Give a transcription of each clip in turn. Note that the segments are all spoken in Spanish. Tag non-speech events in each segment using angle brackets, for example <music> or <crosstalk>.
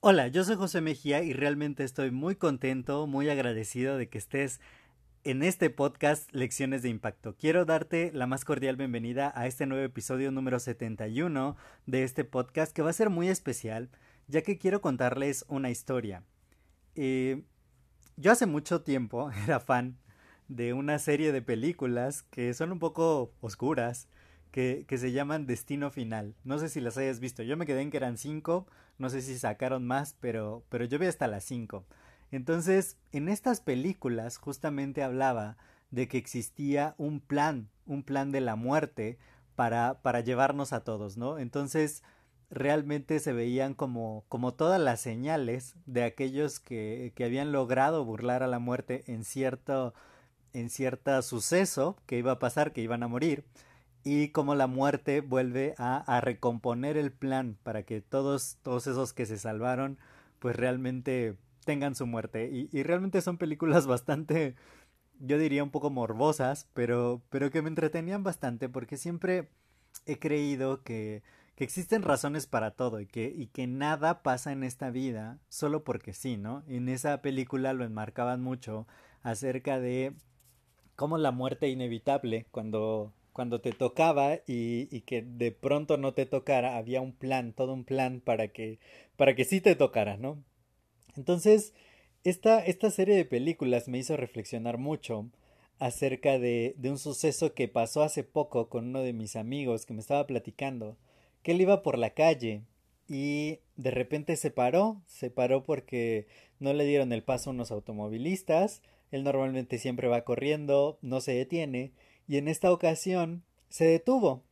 Hola, yo soy José Mejía y realmente estoy muy contento, muy agradecido de que estés en este podcast Lecciones de Impacto. Quiero darte la más cordial bienvenida a este nuevo episodio número 71 de este podcast que va a ser muy especial ya que quiero contarles una historia. Eh, yo hace mucho tiempo <laughs> era fan de una serie de películas que son un poco oscuras, que, se llaman Destino Final. No sé si las hayas visto. Yo me quedé en que eran cinco. No sé si sacaron más, pero, pero yo vi hasta las cinco. Entonces, en estas películas justamente hablaba de que existía un plan, un plan de la muerte para, para llevarnos a todos, ¿no? Entonces, realmente se veían como, como todas las señales de aquellos que, que habían logrado burlar a la muerte en cierto, en cierto suceso que iba a pasar, que iban a morir y como la muerte vuelve a, recomponer el plan para que todos, todos esos que se salvaron pues realmente tengan su muerte y, y, realmente son películas <laughs> bastante yo diría un poco morbosas pero pero que me entretenían bastante porque siempre he creído que, que existen razones para todo y que, y que nada pasa en esta vida solo porque sí, ¿no? En esa película lo enmarcaban mucho acerca de cómo la muerte inevitable cuando cuando te tocaba y, que de pronto no te tocara, había un plan, todo un plan para que, para que sí te tocara, ¿no? Entonces, esta, esta serie de películas me hizo reflexionar mucho acerca de, de un suceso que pasó hace poco con uno de mis amigos que me estaba platicando, que él iba por la calle y de repente se paró, se paró porque no le dieron el paso a unos automovilistas, él normalmente siempre va corriendo, no se detiene, y en esta ocasión se detuvo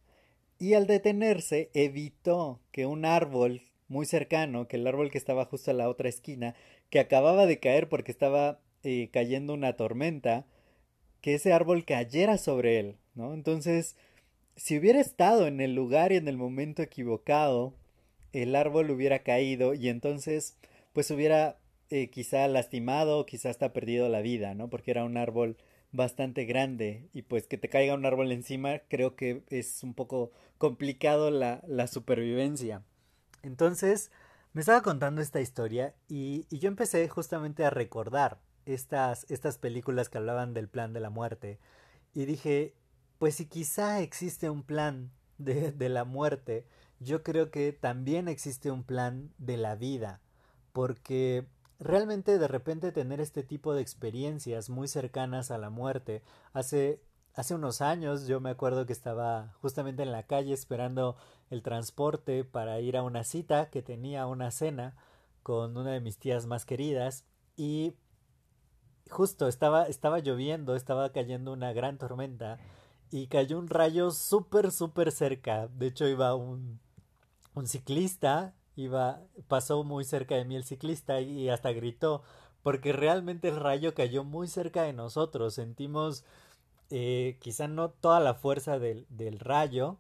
y al detenerse evitó que un árbol muy cercano, que el árbol que estaba justo a la otra esquina, que acababa de caer porque estaba eh, cayendo una tormenta, que ese árbol cayera sobre él, ¿no? Entonces, si hubiera estado en el lugar y en el momento equivocado, el árbol hubiera caído y entonces, pues hubiera eh, quizá lastimado, quizá hasta perdido la vida, ¿no? Porque era un árbol bastante grande y pues que te caiga un árbol encima creo que es un poco complicado la, la supervivencia. Entonces me estaba contando esta historia y, y, yo empecé justamente a recordar estas, estas películas que hablaban del plan de la muerte y dije pues si quizá existe un plan de, de la muerte yo creo que también existe un plan de la vida porque realmente de repente tener este tipo de experiencias muy cercanas a la muerte. Hace, hace unos años yo me acuerdo que estaba justamente en la calle esperando el transporte para ir a una cita que tenía una cena con una de mis tías más queridas y justo estaba, estaba lloviendo, estaba cayendo una gran tormenta y cayó un rayo súper, súper cerca. De hecho iba un, un ciclista iba, pasó muy cerca de mí el ciclista y hasta gritó, porque realmente el rayo cayó muy cerca de nosotros, sentimos eh, quizá no toda la fuerza del, del rayo,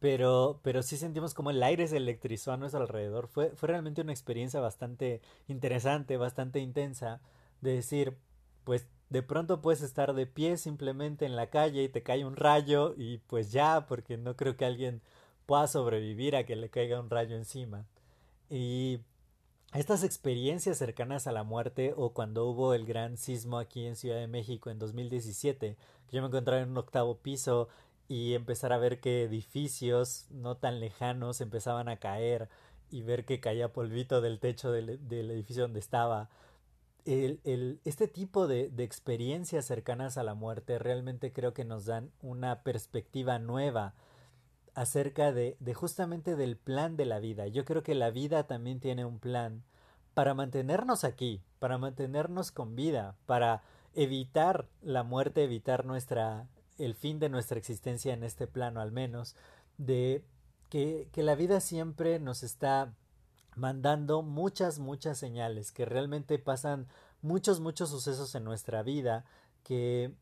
pero, pero sí sentimos como el aire se electrizó a nuestro alrededor. Fue, fue realmente una experiencia bastante interesante, bastante intensa, de decir, pues de pronto puedes estar de pie simplemente en la calle y te cae un rayo y pues ya, porque no creo que alguien pueda sobrevivir a que le caiga un rayo encima. Y estas experiencias cercanas a la muerte o cuando hubo el gran sismo aquí en Ciudad de México en 2017, que yo me encontraba en un octavo piso y empezar a ver que edificios no tan lejanos empezaban a caer y ver que caía polvito del techo del, del edificio donde estaba. El, el, este tipo de, de experiencias cercanas a la muerte realmente creo que nos dan una perspectiva nueva acerca de, justamente del plan de la vida. Yo creo que la vida también tiene un plan para mantenernos aquí, para mantenernos con vida, para evitar la muerte, evitar nuestra el fin de nuestra existencia en este plano al menos. de que, que la vida siempre nos está mandando muchas, muchas señales, que realmente pasan muchos, muchos sucesos en nuestra vida que,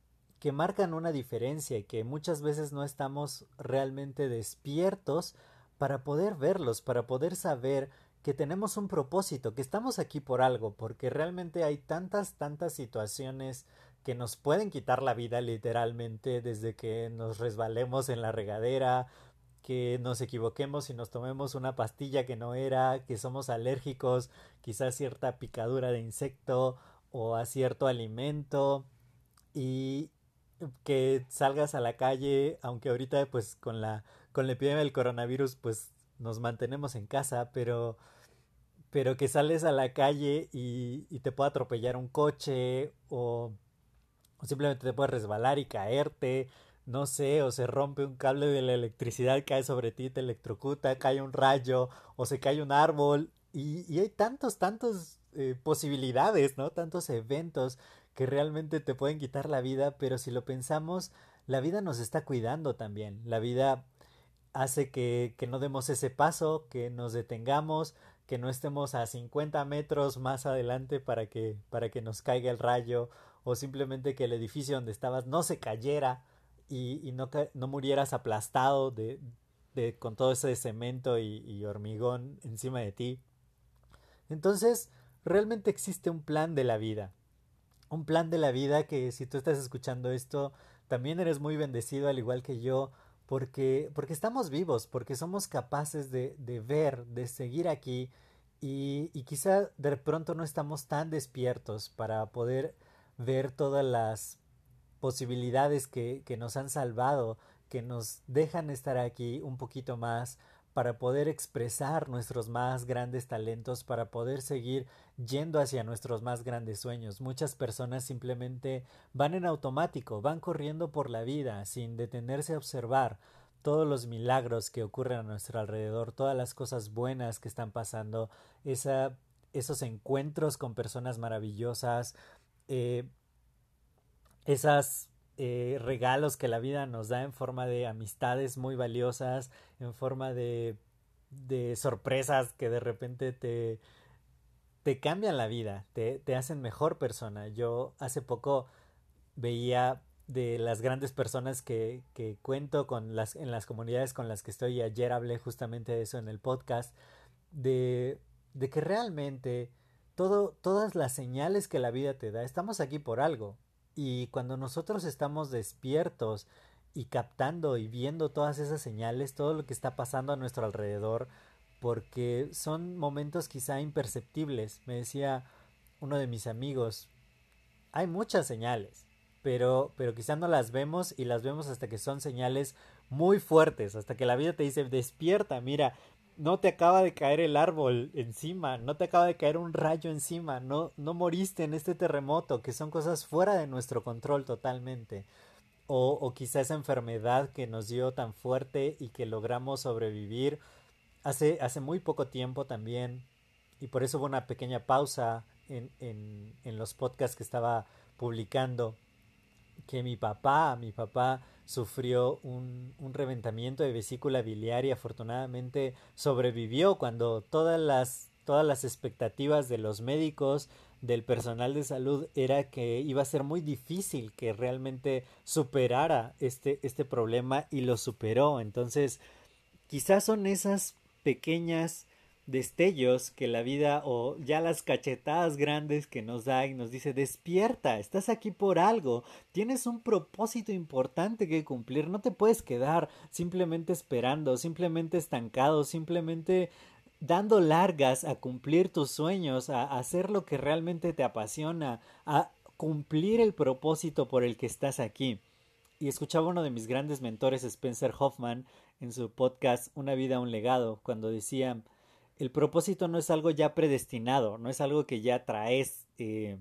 que marcan una diferencia y que muchas veces no estamos realmente despiertos para poder verlos, para poder saber que tenemos un propósito, que estamos aquí por algo, porque realmente hay tantas, tantas situaciones que nos pueden quitar la vida literalmente desde que nos resbalemos en la regadera, que nos equivoquemos y nos tomemos una pastilla que no era, que somos alérgicos, quizás cierta picadura de insecto o a cierto alimento. Y que salgas a la calle, aunque ahorita pues con la con la epidemia del coronavirus pues nos mantenemos en casa, pero pero que sales a la calle y, te pueda atropellar un coche o, o simplemente te puedes resbalar y caerte no sé, o se rompe un cable de la electricidad, cae sobre ti, te electrocuta, cae un rayo, o se cae un árbol, y, y hay tantos, tantos eh, posibilidades, ¿no? Tantos eventos que realmente te pueden quitar la vida, pero si lo pensamos, la vida nos está cuidando también, la vida hace que, que no demos ese paso, que nos detengamos, que no estemos a 50 metros más adelante para que, para que nos caiga el rayo, o simplemente que el edificio donde estabas no se cayera, y, no, no murieras aplastado de, de, con todo ese cemento y, hormigón encima de ti. Entonces, realmente existe un plan de la vida. Un plan de la vida que si tú estás escuchando esto, también eres muy bendecido al igual que yo, porque, porque estamos vivos, porque somos capaces de, de ver, de seguir aquí y, y quizá de pronto no estamos tan despiertos para poder ver todas las posibilidades que, que nos han salvado, que nos dejan estar aquí un poquito más para poder expresar nuestros más grandes talentos, para poder seguir yendo hacia nuestros más grandes sueños. Muchas personas simplemente van en automático, van corriendo por la vida sin detenerse a observar todos los milagros que ocurren a nuestro alrededor, todas las cosas buenas que están pasando, esos encuentros con personas maravillosas, eh, esas eh, regalos que la vida nos da en forma de amistades muy valiosas, en forma de, de sorpresas que de repente te, te cambian la vida, te, te hacen mejor persona. Yo hace poco veía de las grandes personas que, que cuento con las, en las comunidades con las que estoy, y ayer hablé justamente de eso en el podcast, de, de que realmente todo, todas las señales que la vida te da, estamos aquí por algo. Y cuando nosotros estamos despiertos y captando y viendo todas esas señales, todo lo que está pasando a nuestro alrededor, porque son momentos quizá imperceptibles. Me decía uno de mis amigos, hay muchas señales, pero, pero quizá no las vemos y las vemos hasta que son señales muy fuertes, hasta que la vida te dice, despierta, mira, no te acaba de caer el árbol encima, no te acaba de caer un rayo encima, no, no moriste en este terremoto, que son cosas fuera de nuestro control totalmente. O, o quizá esa enfermedad que nos dio tan fuerte y que logramos sobrevivir hace, hace muy poco tiempo también. Y por eso hubo una pequeña pausa en, en, en los podcasts que estaba publicando. Que mi papá, mi papá sufrió un, un, reventamiento de vesícula biliar y afortunadamente sobrevivió cuando todas las, todas las expectativas de los médicos, del personal de salud era que iba a ser muy difícil que realmente superara este, este problema y lo superó. Entonces, quizás son esas pequeñas destellos que la vida o ya las cachetadas grandes que nos da y nos dice despierta, estás aquí por algo, tienes un propósito importante que cumplir, no te puedes quedar simplemente esperando, simplemente estancado, simplemente dando largas a cumplir tus sueños, a hacer lo que realmente te apasiona, a cumplir el propósito por el que estás aquí. Y escuchaba uno de mis grandes mentores, Spencer Hoffman, en su podcast Una vida, un legado, cuando decía el propósito no es algo ya predestinado, no es algo que ya traes, eh,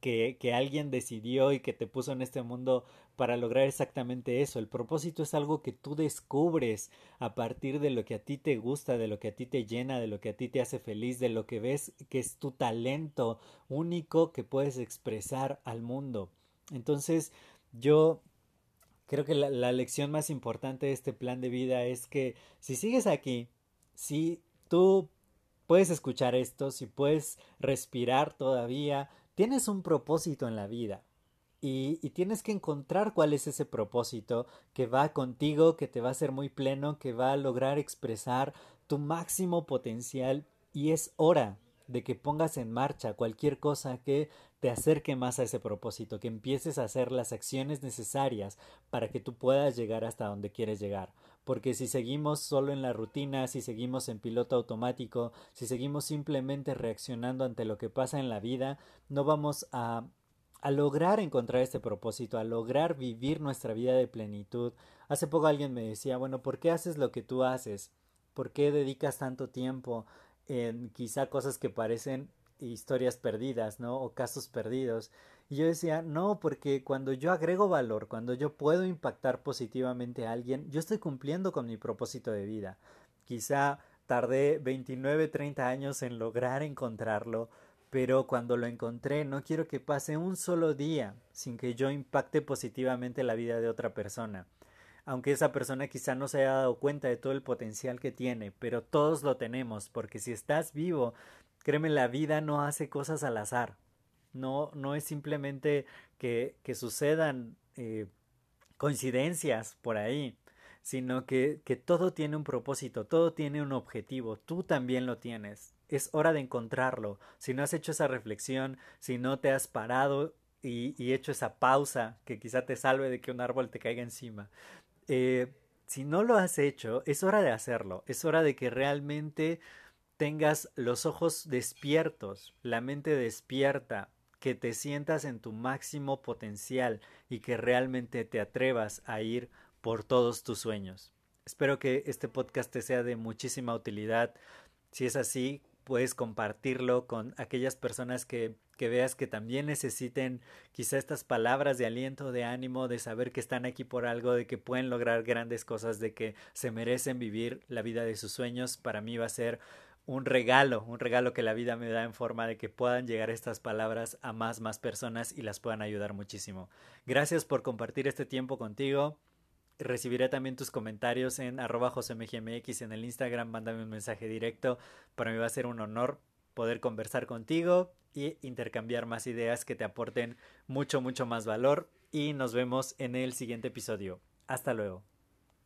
que, alguien decidió y que te puso en este mundo para lograr exactamente eso. El propósito es algo que tú descubres a partir de lo que a ti te gusta, de lo que a ti te llena, de lo que a ti te hace feliz, de lo que ves que es tu talento único que puedes expresar al mundo. Entonces, yo Creo que la, la lección más importante de este plan de vida es que si sigues aquí, si tú puedes escuchar esto, si puedes respirar todavía, tienes un propósito en la vida. Y, y, tienes que encontrar cuál es ese propósito que va contigo, que te va a hacer muy pleno, que va a lograr expresar tu máximo potencial y es hora de que pongas en marcha cualquier cosa que te acerque más a ese propósito, que empieces a hacer las acciones necesarias para que tú puedas llegar hasta donde quieres llegar. Porque si seguimos solo en la rutina, si seguimos en piloto automático, si seguimos simplemente reaccionando ante lo que pasa en la vida, no vamos a a lograr encontrar este propósito, a lograr vivir nuestra vida de plenitud. Hace poco alguien me decía, bueno, ¿por qué haces lo que tú haces? ¿Por qué dedicas tanto tiempo en quizá cosas que parecen historias perdidas, ¿no? O casos perdidos. Y yo decía, no, porque cuando yo agrego valor, cuando yo puedo impactar positivamente a alguien, yo estoy cumpliendo con mi propósito de vida. Quizá tardé 29, 30 años en lograr encontrarlo, pero cuando lo encontré no quiero que pase un solo día sin que yo impacte positivamente la vida de otra persona. Aunque esa persona quizá no se haya dado cuenta de todo el potencial que tiene, pero todos lo tenemos, porque si estás vivo, créeme, la vida no hace cosas al azar. No, no es simplemente que, que sucedan eh, coincidencias por ahí, sino que, que todo tiene un propósito, todo tiene un objetivo, tú también lo tienes es hora de encontrarlo. Si no has hecho esa reflexión, si no te has parado y, y, hecho esa pausa que quizá te salve de que un árbol te caiga encima, eh, si no lo has hecho, es hora de hacerlo, es hora de que realmente tengas los ojos despiertos, la mente despierta, que te sientas en tu máximo potencial y que realmente te atrevas a ir por todos tus sueños. Espero que este podcast te sea de muchísima utilidad. Si es así, puedes compartirlo con aquellas personas que, que, veas que también necesiten quizá estas palabras de aliento, de ánimo, de saber que están aquí por algo, de que pueden lograr grandes cosas, de que se merecen vivir la vida de sus sueños. Para mí va a ser un regalo, un regalo que la vida me da en forma de que puedan llegar estas palabras a más, más personas y las puedan ayudar muchísimo. Gracias por compartir este tiempo contigo. Recibiré también tus comentarios en arroba josemgmx en el Instagram, mándame un mensaje directo. Para mí va a ser un honor poder conversar contigo y intercambiar más ideas que te aporten mucho, mucho más valor. Y nos vemos en el siguiente episodio. Hasta luego.